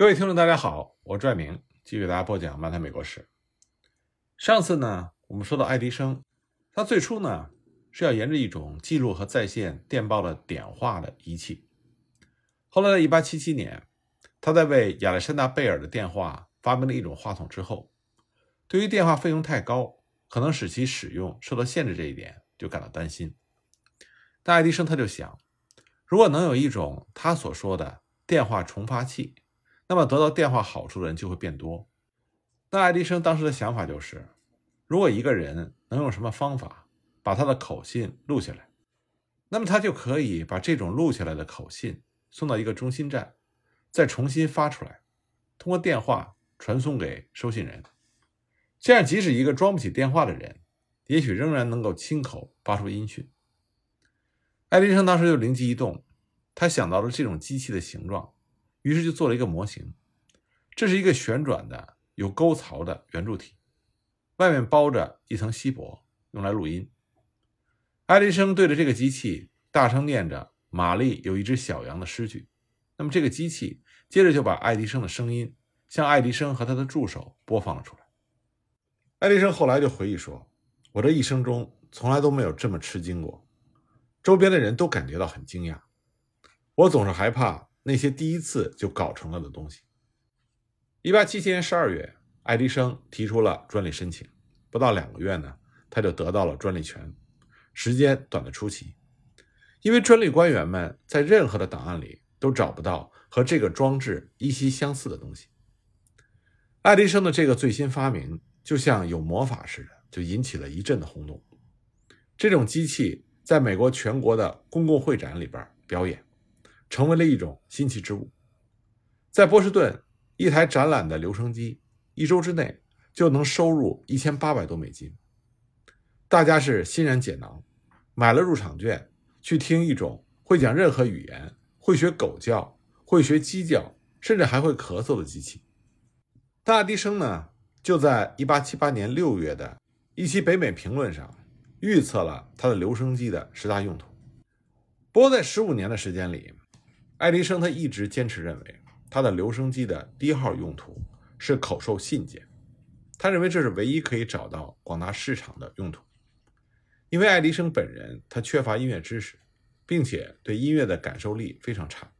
各位听众，大家好，我拽明继续给大家播讲《漫谈美国史》。上次呢，我们说到爱迪生，他最初呢是要研制一种记录和在线电报的点化的仪器。后来在1877年，他在为亚历山大贝尔的电话发明了一种话筒之后，对于电话费用太高，可能使其使用受到限制这一点，就感到担心。但爱迪生他就想，如果能有一种他所说的电话重发器，那么得到电话好处的人就会变多。那爱迪生当时的想法就是，如果一个人能用什么方法把他的口信录下来，那么他就可以把这种录下来的口信送到一个中心站，再重新发出来，通过电话传送给收信人。这样，即使一个装不起电话的人，也许仍然能够亲口发出音讯。爱迪生当时就灵机一动，他想到了这种机器的形状。于是就做了一个模型，这是一个旋转的有沟槽的圆柱体，外面包着一层锡箔，用来录音。爱迪生对着这个机器大声念着“玛丽有一只小羊”的诗句，那么这个机器接着就把爱迪生的声音向爱迪生和他的助手播放了出来。爱迪生后来就回忆说：“我这一生中从来都没有这么吃惊过，周边的人都感觉到很惊讶，我总是害怕。”那些第一次就搞成了的东西。一八七七年十二月，爱迪生提出了专利申请，不到两个月呢，他就得到了专利权，时间短得出奇。因为专利官员们在任何的档案里都找不到和这个装置依稀相似的东西。爱迪生的这个最新发明就像有魔法似的，就引起了一阵的轰动。这种机器在美国全国的公共会展里边表演。成为了一种新奇之物，在波士顿，一台展览的留声机一周之内就能收入一千八百多美金。大家是欣然解囊，买了入场券，去听一种会讲任何语言、会学狗叫、会学鸡叫，甚至还会咳嗽的机器。大迪生呢，就在一八七八年六月的一期北美评论上预测了他的留声机的十大用途。不过，在十五年的时间里，爱迪生他一直坚持认为，他的留声机的第一号用途是口授信件。他认为这是唯一可以找到广大市场的用途。因为爱迪生本人他缺乏音乐知识，并且对音乐的感受力非常差，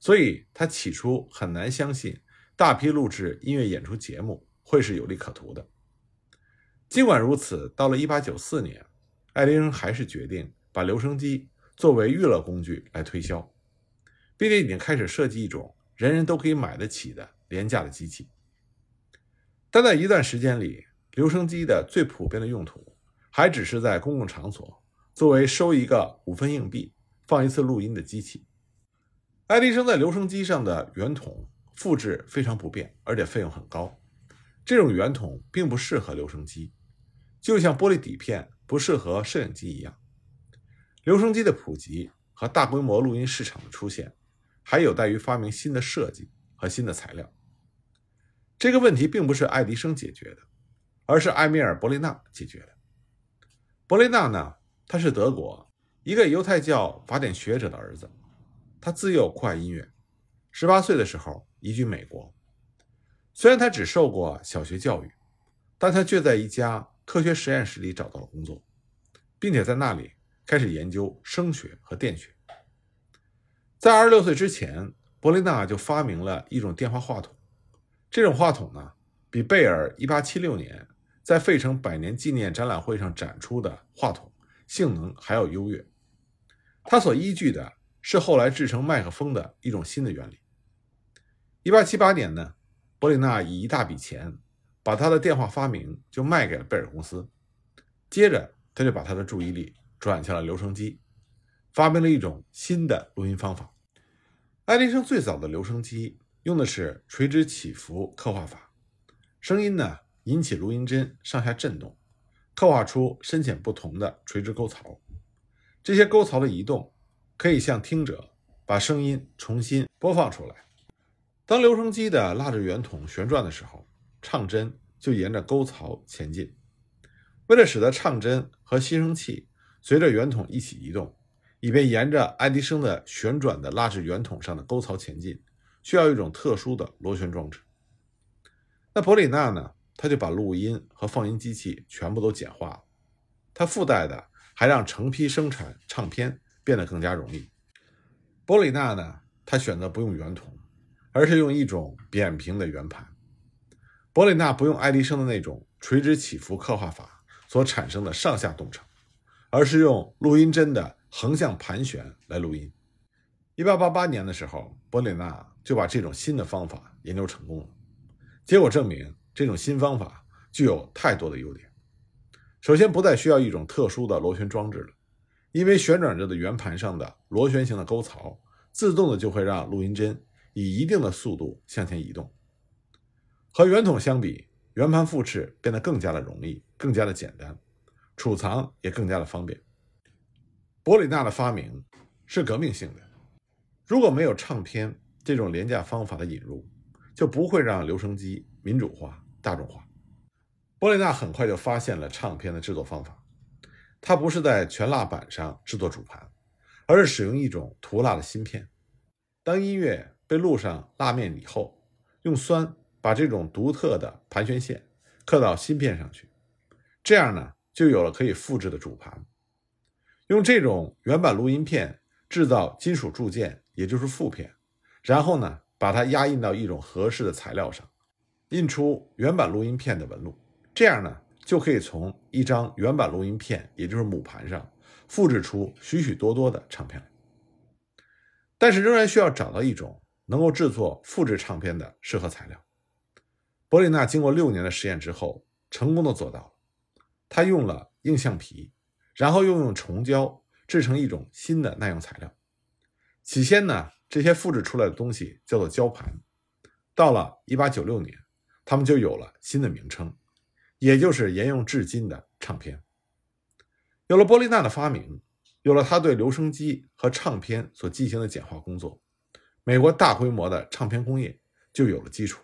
所以他起初很难相信大批录制音乐演出节目会是有利可图的。尽管如此，到了1894年，爱迪生还是决定把留声机作为娱乐工具来推销。并且已经开始设计一种人人都可以买得起的廉价的机器，但在一段时间里，留声机的最普遍的用途还只是在公共场所作为收一个五分硬币、放一次录音的机器。爱迪生在留声机上的圆筒复制非常不便，而且费用很高。这种圆筒并不适合留声机，就像玻璃底片不适合摄影机一样。留声机的普及和大规模录音市场的出现。还有待于发明新的设计和新的材料。这个问题并不是爱迪生解决的，而是埃米尔·伯雷纳解决的。伯雷纳呢，他是德国一个犹太教法典学者的儿子，他自幼酷爱音乐，十八岁的时候移居美国。虽然他只受过小学教育，但他却在一家科学实验室里找到了工作，并且在那里开始研究声学和电学。在二十六岁之前，伯雷纳就发明了一种电话话筒。这种话筒呢，比贝尔1876年在费城百年纪念展览会上展出的话筒性能还要优越。它所依据的是后来制成麦克风的一种新的原理。1878年呢，伯雷纳以一大笔钱把他的电话发明就卖给了贝尔公司，接着他就把他的注意力转向了留声机。发明了一种新的录音方法。爱迪生最早的留声机用的是垂直起伏刻画法，声音呢引起录音针上下震动，刻画出深浅不同的垂直沟槽。这些沟槽的移动可以向听者把声音重新播放出来。当留声机的蜡制圆筒旋转的时候，唱针就沿着沟槽前进。为了使得唱针和吸声器随着圆筒一起移动。以便沿着爱迪生的旋转的蜡制圆筒上的沟槽前进，需要一种特殊的螺旋装置。那伯里纳呢，他就把录音和放音机器全部都简化了，他附带的还让成批生产唱片变得更加容易。伯里纳呢，他选择不用圆筒，而是用一种扁平的圆盘。伯里纳不用爱迪生的那种垂直起伏刻画法所产生的上下动程，而是用录音针的横向盘旋来录音。一八八八年的时候，伯里纳就把这种新的方法研究成功了。结果证明，这种新方法具有太多的优点。首先，不再需要一种特殊的螺旋装置了，因为旋转着的圆盘上的螺旋形的沟槽，自动的就会让录音针以一定的速度向前移动。和圆筒相比，圆盘复制变得更加的容易，更加的简单，储藏也更加的方便。伯里纳的发明是革命性的。如果没有唱片这种廉价方法的引入，就不会让留声机民主化、大众化。伯里纳很快就发现了唱片的制作方法，他不是在全蜡板上制作主盘，而是使用一种涂蜡的芯片。当音乐被录上蜡面以后，用酸。把这种独特的盘旋线刻到芯片上去，这样呢，就有了可以复制的主盘。用这种原版录音片制造金属铸件，也就是副片，然后呢，把它压印到一种合适的材料上，印出原版录音片的纹路。这样呢，就可以从一张原版录音片，也就是母盘上复制出许许多多的唱片。但是，仍然需要找到一种能够制作复制唱片的适合材料。伯里纳经过六年的实验之后，成功的做到了。他用了硬橡皮，然后又用虫胶制成一种新的耐用材料。起先呢，这些复制出来的东西叫做胶盘。到了1896年，他们就有了新的名称，也就是沿用至今的唱片。有了伯利纳的发明，有了他对留声机和唱片所进行的简化工作，美国大规模的唱片工业就有了基础。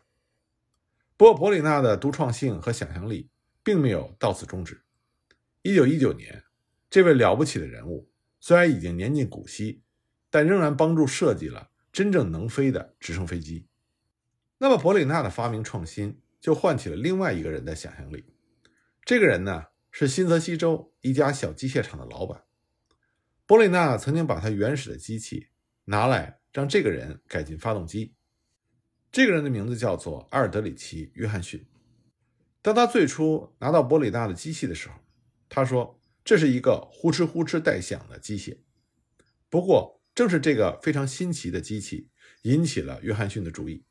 不过，伯里纳的独创性和想象力并没有到此终止。一九一九年，这位了不起的人物虽然已经年近古稀，但仍然帮助设计了真正能飞的直升飞机。那么，伯里纳的发明创新就唤起了另外一个人的想象力。这个人呢，是新泽西州一家小机械厂的老板。伯里纳曾经把他原始的机器拿来让这个人改进发动机。这个人的名字叫做阿尔德里奇·约翰逊。当他最初拿到伯里纳的机器的时候，他说这是一个呼哧呼哧带响的机械。不过，正是这个非常新奇的机器引起了约翰逊的注意。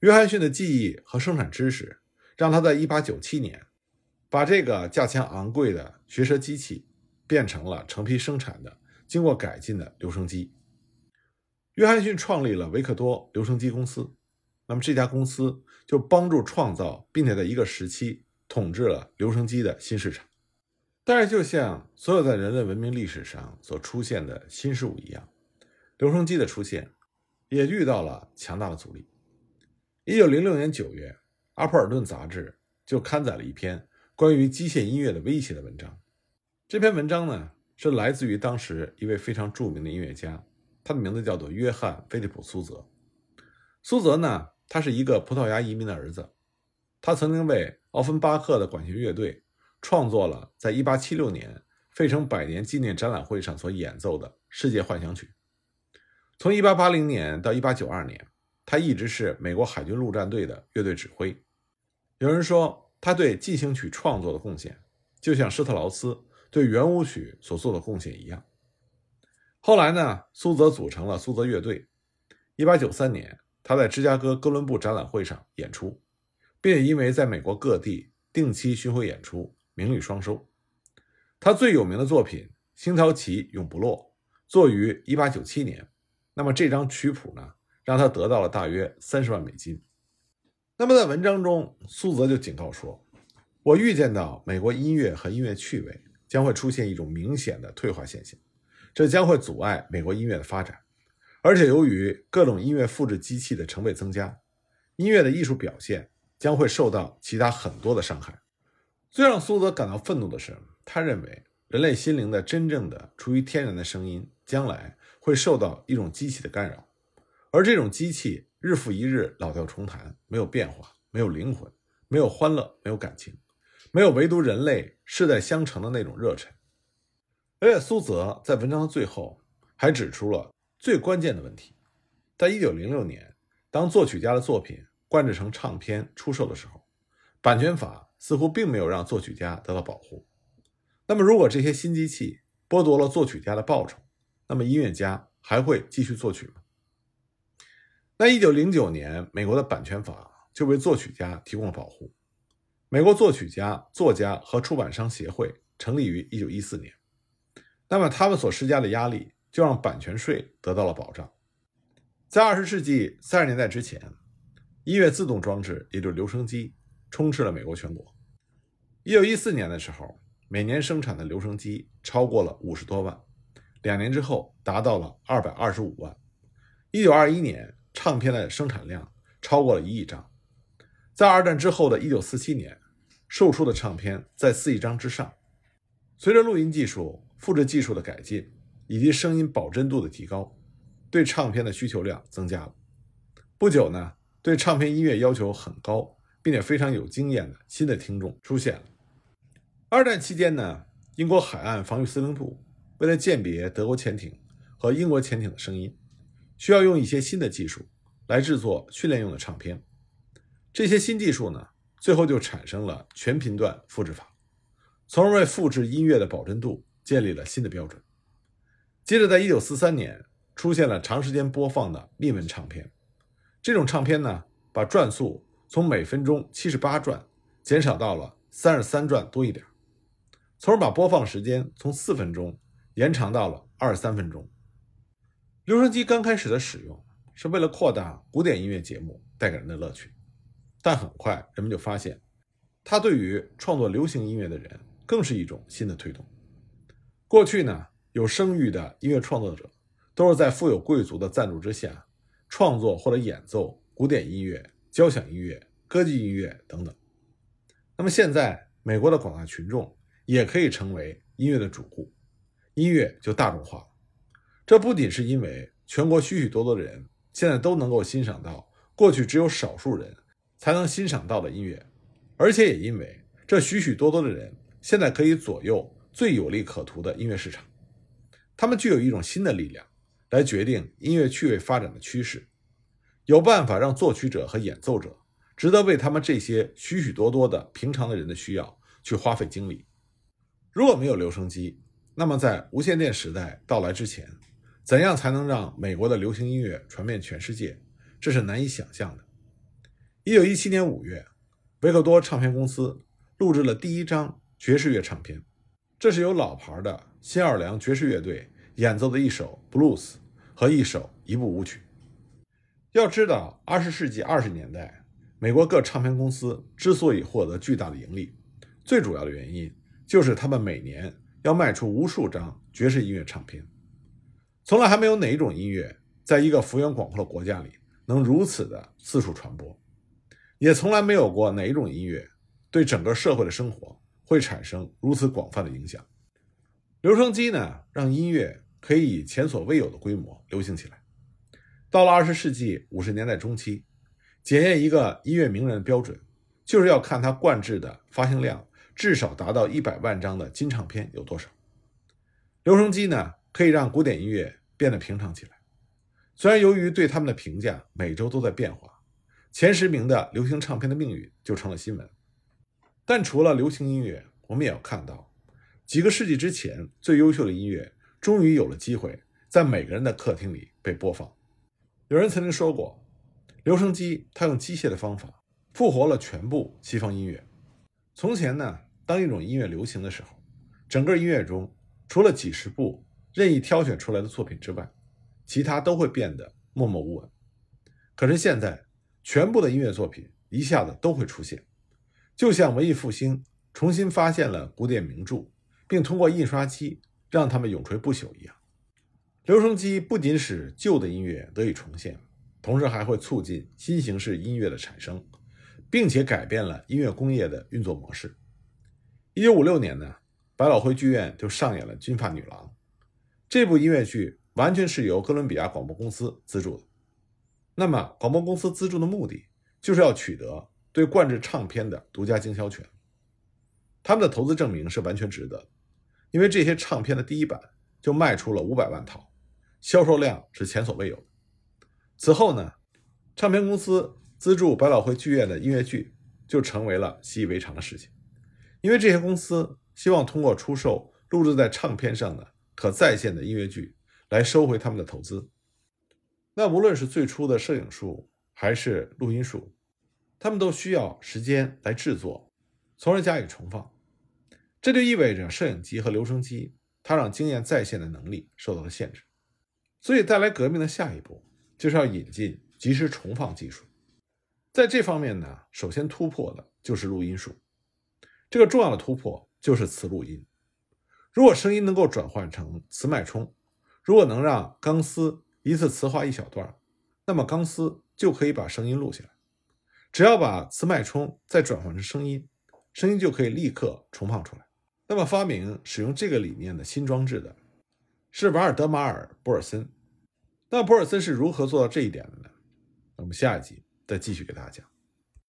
约翰逊的记忆和生产知识让他在1897年把这个价钱昂贵的学舌机器变成了成批生产的、经过改进的留声机。约翰逊创立了维克多留声机公司，那么这家公司就帮助创造，并且在一个时期统治了留声机的新市场。但是，就像所有在人类文明历史上所出现的新事物一样，留声机的出现也遇到了强大的阻力。一九零六年九月，《阿普尔顿》杂志就刊载了一篇关于机械音乐的威胁的文章。这篇文章呢，是来自于当时一位非常著名的音乐家。他的名字叫做约翰·菲利普·苏泽。苏泽呢，他是一个葡萄牙移民的儿子。他曾经为奥芬巴赫的管弦乐队创作了在1876年费城百年纪念展览会上所演奏的《世界幻想曲》。从1880年到1892年，他一直是美国海军陆战队的乐队指挥。有人说，他对进行曲创作的贡献，就像施特劳斯对圆舞曲所做的贡献一样。后来呢，苏泽组成了苏泽乐队。1893年，他在芝加哥哥伦布展览会上演出，并且因为在美国各地定期巡回演出，名利双收。他最有名的作品《星条旗永不落》作于1897年。那么这张曲谱呢，让他得到了大约三十万美金。那么在文章中，苏泽就警告说：“我预见到美国音乐和音乐趣味将会出现一种明显的退化现象。”这将会阻碍美国音乐的发展，而且由于各种音乐复制机器的成倍增加，音乐的艺术表现将会受到其他很多的伤害。最让苏泽感到愤怒的是，他认为人类心灵的真正的出于天然的声音，将来会受到一种机器的干扰，而这种机器日复一日老调重弹，没有变化，没有灵魂，没有欢乐，没有感情，没有唯独人类世代相承的那种热忱。而且苏泽在文章的最后还指出了最关键的问题：在一九零六年，当作曲家的作品灌制成唱片出售的时候，版权法似乎并没有让作曲家得到保护。那么，如果这些新机器剥夺了作曲家的报酬，那么音乐家还会继续作曲吗？那一九零九年，美国的版权法就为作曲家提供了保护。美国作曲家、作家和出版商协会成立于一九一四年。那么，他们所施加的压力就让版权税得到了保障。在二十世纪三十年代之前，音乐自动装置，也就是留声机，充斥了美国全国。一九一四年的时候，每年生产的留声机超过了五十多万，两年之后达到了二百二十五万。一九二一年，唱片的生产量超过了一亿张。在二战之后的一九四七年，售出的唱片在四亿张之上。随着录音技术，复制技术的改进以及声音保真度的提高，对唱片的需求量增加了。不久呢，对唱片音乐要求很高，并且非常有经验的新的听众出现了。二战期间呢，英国海岸防御司令部为了鉴别德国潜艇和英国潜艇的声音，需要用一些新的技术来制作训练用的唱片。这些新技术呢，最后就产生了全频段复制法，从而为复制音乐的保真度。建立了新的标准。接着，在一九四三年，出现了长时间播放的密文唱片。这种唱片呢，把转速从每分钟七十八转减少到了三十三转多一点，从而把播放时间从四分钟延长到了二十三分钟。留声机刚开始的使用是为了扩大古典音乐节目带给人的乐趣，但很快人们就发现，它对于创作流行音乐的人更是一种新的推动。过去呢，有声誉的音乐创作者都是在富有贵族的赞助之下创作或者演奏古典音乐、交响音乐、歌剧音乐等等。那么现在，美国的广大群众也可以成为音乐的主顾，音乐就大众化了。这不仅是因为全国许许多多的人现在都能够欣赏到过去只有少数人才能欣赏到的音乐，而且也因为这许许多多的人现在可以左右。最有利可图的音乐市场，他们具有一种新的力量，来决定音乐趣味发展的趋势，有办法让作曲者和演奏者值得为他们这些许许多多的平常的人的需要去花费精力。如果没有留声机，那么在无线电时代到来之前，怎样才能让美国的流行音乐传遍全世界？这是难以想象的。一九一七年五月，维克多唱片公司录制了第一张爵士乐唱片。这是由老牌的新奥尔良爵士乐队演奏的一首布鲁斯和一首一部舞曲。要知道，二十世纪二十年代，美国各唱片公司之所以获得巨大的盈利，最主要的原因就是他们每年要卖出无数张爵士音乐唱片。从来还没有哪一种音乐在一个幅员广阔的国家里能如此的四处传播，也从来没有过哪一种音乐对整个社会的生活。会产生如此广泛的影响。留声机呢，让音乐可以以前所未有的规模流行起来。到了二十世纪五十年代中期，检验一个音乐名人的标准，就是要看他灌制的发行量至少达到一百万张的金唱片有多少。留声机呢，可以让古典音乐变得平常起来。虽然由于对他们的评价每周都在变化，前十名的流行唱片的命运就成了新闻。但除了流行音乐，我们也要看到，几个世纪之前最优秀的音乐，终于有了机会在每个人的客厅里被播放。有人曾经说过，留声机它用机械的方法复活了全部西方音乐。从前呢，当一种音乐流行的时候，整个音乐中除了几十部任意挑选出来的作品之外，其他都会变得默默无闻。可是现在，全部的音乐作品一下子都会出现。就像文艺复兴重新发现了古典名著，并通过印刷机让它们永垂不朽一样，留声机不仅使旧的音乐得以重现，同时还会促进新形式音乐的产生，并且改变了音乐工业的运作模式。一九五六年呢，百老汇剧院就上演了《金发女郎》这部音乐剧，完全是由哥伦比亚广播公司资助的。那么广播公司资助的目的就是要取得对灌制唱片的独家经销权。他们的投资证明是完全值得，因为这些唱片的第一版就卖出了五百万套，销售量是前所未有的。此后呢，唱片公司资助百老汇剧院的音乐剧就成为了习以为常的事情，因为这些公司希望通过出售录制在唱片上的可再现的音乐剧来收回他们的投资。那无论是最初的摄影术还是录音术，他们都需要时间来制作，从而加以重放。这就意味着摄影机和留声机，它让经验再现的能力受到了限制。所以带来革命的下一步，就是要引进即时重放技术。在这方面呢，首先突破的就是录音术。这个重要的突破就是磁录音。如果声音能够转换成磁脉冲，如果能让钢丝一次磁化一小段，那么钢丝就可以把声音录下来。只要把磁脉冲再转换成声音，声音就可以立刻重放出来。那么发明使用这个理念的新装置的是瓦尔德马尔·博尔森。那博尔森是如何做到这一点的呢？我们下一集再继续给大家讲。